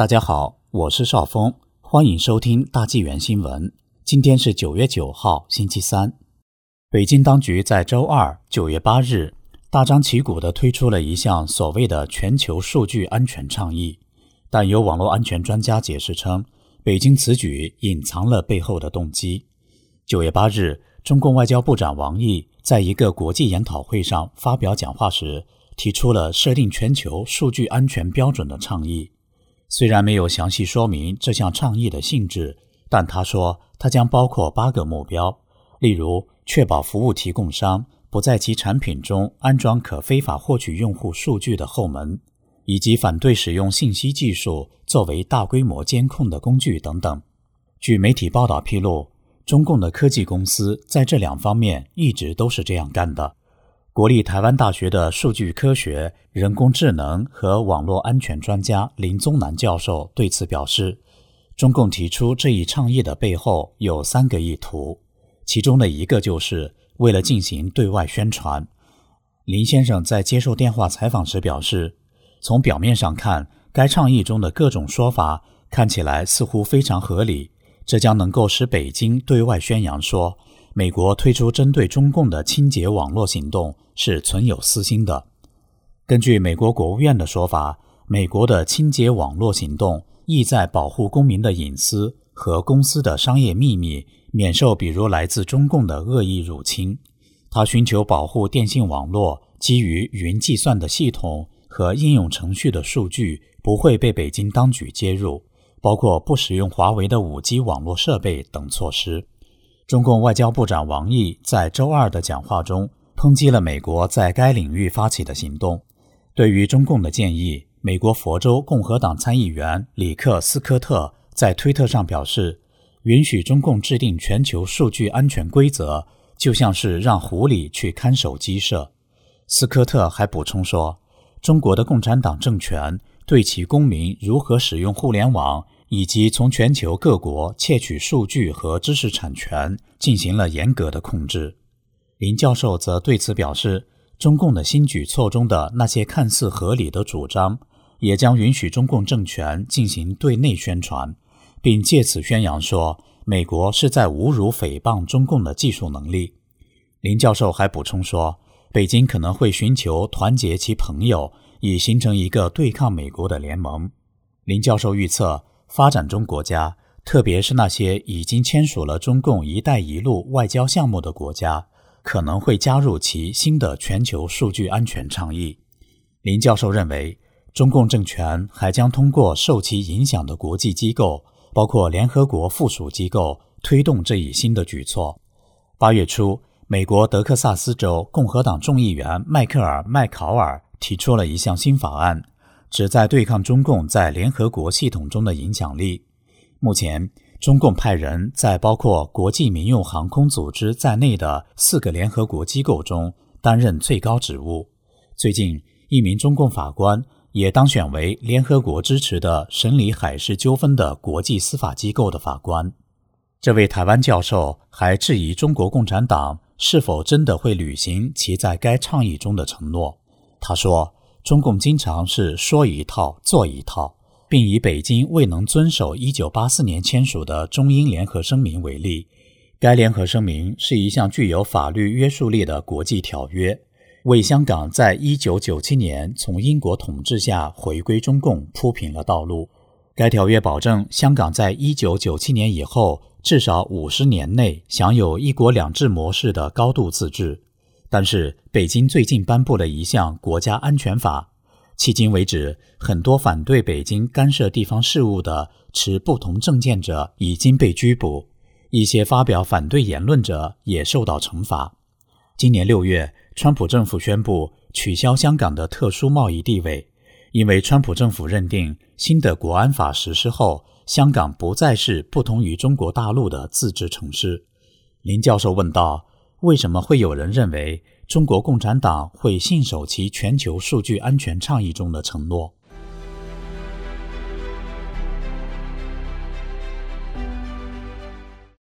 大家好，我是邵峰，欢迎收听大纪元新闻。今天是九月九号，星期三。北京当局在周二九月八日大张旗鼓地推出了一项所谓的全球数据安全倡议，但有网络安全专家解释称，北京此举隐藏了背后的动机。九月八日，中共外交部长王毅在一个国际研讨会上发表讲话时。提出了设定全球数据安全标准的倡议，虽然没有详细说明这项倡议的性质，但他说它将包括八个目标，例如确保服务提供商不在其产品中安装可非法获取用户数据的后门，以及反对使用信息技术作为大规模监控的工具等等。据媒体报道披露，中共的科技公司在这两方面一直都是这样干的。国立台湾大学的数据科学、人工智能和网络安全专家林宗南教授对此表示，中共提出这一倡议的背后有三个意图，其中的一个就是为了进行对外宣传。林先生在接受电话采访时表示，从表面上看，该倡议中的各种说法看起来似乎非常合理，这将能够使北京对外宣扬说。美国推出针对中共的清洁网络行动是存有私心的。根据美国国务院的说法，美国的清洁网络行动意在保护公民的隐私和公司的商业秘密免受比如来自中共的恶意入侵。他寻求保护电信网络基于云计算的系统和应用程序的数据不会被北京当局接入，包括不使用华为的 5G 网络设备等措施。中共外交部长王毅在周二的讲话中抨击了美国在该领域发起的行动。对于中共的建议，美国佛州共和党参议员里克斯科特在推特上表示：“允许中共制定全球数据安全规则，就像是让狐狸去看守鸡舍。”斯科特还补充说：“中国的共产党政权对其公民如何使用互联网。”以及从全球各国窃取数据和知识产权进行了严格的控制。林教授则对此表示，中共的新举措中的那些看似合理的主张，也将允许中共政权进行对内宣传，并借此宣扬说美国是在侮辱、诽谤中共的技术能力。林教授还补充说，北京可能会寻求团结其朋友，以形成一个对抗美国的联盟。林教授预测。发展中国家，特别是那些已经签署了中共“一带一路”外交项目的国家，可能会加入其新的全球数据安全倡议。林教授认为，中共政权还将通过受其影响的国际机构，包括联合国附属机构，推动这一新的举措。八月初，美国德克萨斯州共和党众议员迈克尔·麦考尔提出了一项新法案。旨在对抗中共在联合国系统中的影响力。目前，中共派人在包括国际民用航空组织在内的四个联合国机构中担任最高职务。最近，一名中共法官也当选为联合国支持的审理海事纠纷的国际司法机构的法官。这位台湾教授还质疑中国共产党是否真的会履行其在该倡议中的承诺。他说。中共经常是说一套做一套，并以北京未能遵守1984年签署的中英联合声明为例。该联合声明是一项具有法律约束力的国际条约，为香港在1997年从英国统治下回归中共铺平了道路。该条约保证香港在1997年以后至少50年内享有一国两制模式的高度自治。但是，北京最近颁布了一项国家安全法，迄今为止，很多反对北京干涉地方事务的持不同政见者已经被拘捕，一些发表反对言论者也受到惩罚。今年六月，川普政府宣布取消香港的特殊贸易地位，因为川普政府认定新的国安法实施后，香港不再是不同于中国大陆的自治城市。林教授问道。为什么会有人认为中国共产党会信守其全球数据安全倡议中的承诺？